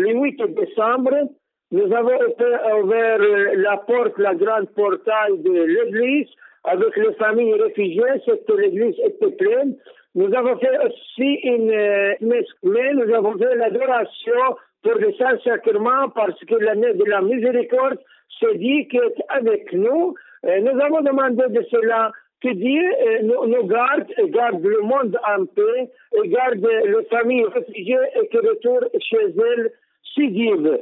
le 8 décembre, nous avons ouvert la porte, la grande portail de l'église avec les familles réfugiées, c'est que l'église était pleine. Nous avons fait aussi une messe, mais nous avons fait l'adoration pour le Saint-Sacrement parce que l'année de la miséricorde se dit qu'avec nous, nous avons demandé de cela que Dieu nous, garde et garde le monde en paix et garde les familles réfugiées et que retourne chez elles seguida